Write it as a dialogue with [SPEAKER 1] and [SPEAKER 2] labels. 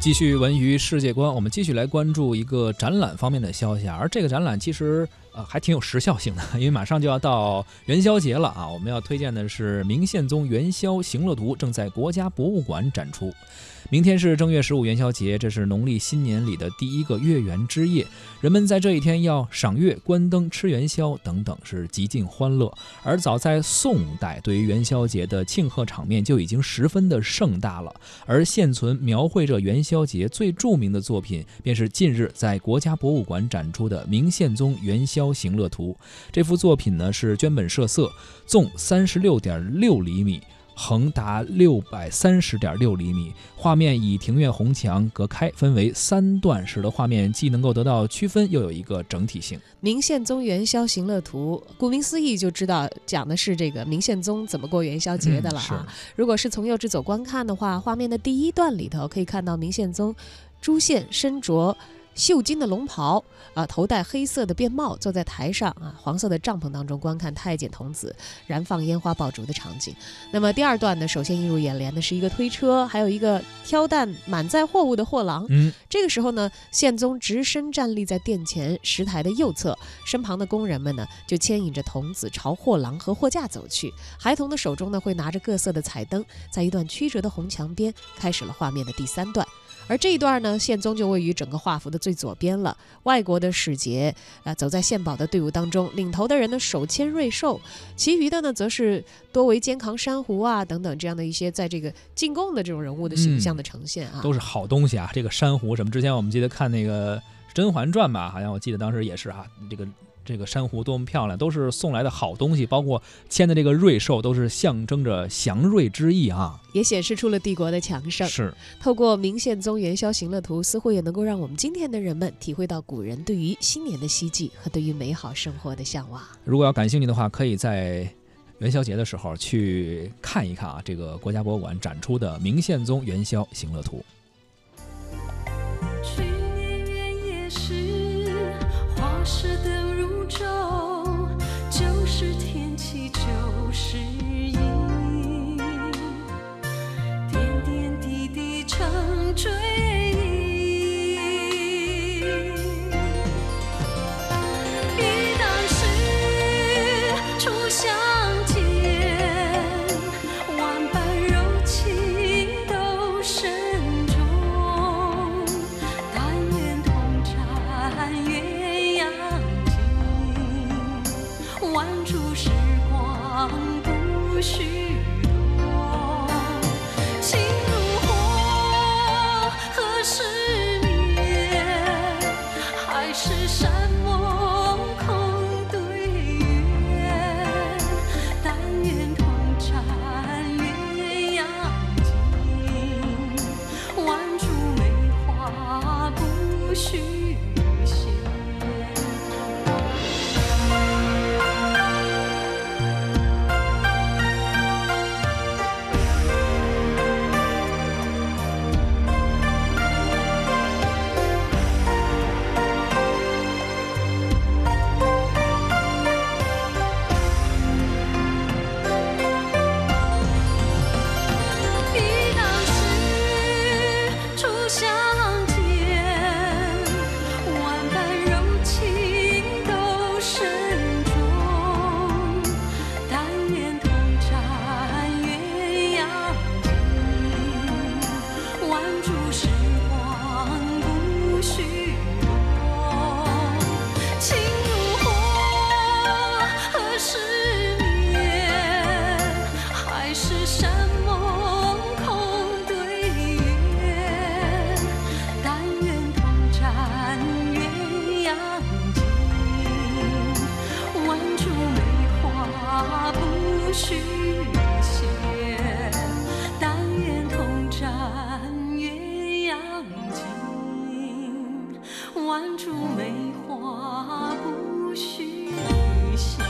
[SPEAKER 1] 继续文娱世界观，我们继续来关注一个展览方面的消息啊。而这个展览其实还挺有时效性的，因为马上就要到元宵节了啊。我们要推荐的是明宪宗元宵行乐图，正在国家博物馆展出。明天是正月十五元宵节，这是农历新年里的第一个月圆之夜，人们在这一天要赏月、观灯、吃元宵等等，是极尽欢乐。而早在宋代，对于元宵节的庆贺场面就已经十分的盛大了。而现存描绘着元宵节最著名的作品，便是近日在国家博物馆展出的《明宪宗元宵行乐图》。这幅作品呢是绢本设色，纵三十六点六厘米。横达六百三十点六厘米，画面以庭院红墙隔开，分为三段，使得画面既能够得到区分，又有一个整体性。
[SPEAKER 2] 明宪宗元宵行乐图，顾名思义就知道讲的是这个明宪宗怎么过元宵节的了啊。如果是从右至左观看的话，画面的第一段里头可以看到明宪宗朱宪身着。绣金的龙袍啊，头戴黑色的便帽，坐在台上啊，黄色的帐篷当中观看太监童子燃放烟花爆竹的场景。那么第二段呢，首先映入眼帘的是一个推车，还有一个挑担满载货物的货郎。
[SPEAKER 1] 嗯，
[SPEAKER 2] 这个时候呢，宪宗直身站立在殿前石台的右侧，身旁的工人们呢就牵引着童子朝货郎和货架走去。孩童的手中呢会拿着各色的彩灯，在一段曲折的红墙边，开始了画面的第三段。而这一段呢，宪宗就位于整个画幅的最左边了。外国的使节啊，走在献宝的队伍当中，领头的人呢手牵瑞兽，其余的呢则是多为肩扛珊瑚啊等等这样的一些在这个进贡的这种人物的形象的呈现啊，
[SPEAKER 1] 都是好东西啊。这个珊瑚什么，之前我们记得看那个《甄嬛传》吧，好像我记得当时也是哈，这个。这个珊瑚多么漂亮，都是送来的好东西，包括牵的这个瑞兽，都是象征着祥瑞之意啊，
[SPEAKER 2] 也显示出了帝国的强盛。
[SPEAKER 1] 是，
[SPEAKER 2] 透过明宪宗元宵行乐图，似乎也能够让我们今天的人们体会到古人对于新年的希冀和对于美好生活的向往。
[SPEAKER 1] 如果要感兴趣的话，可以在元宵节的时候去看一看啊，这个国家博物馆展出的明宪宗元宵行乐图。
[SPEAKER 3] 去年元夜时，花市许多情如火，何时灭？海誓山盟空对月，但愿同展鸳鸯锦。万株梅花不许。许仙但愿同展鸳鸯锦，万株梅花不许谢。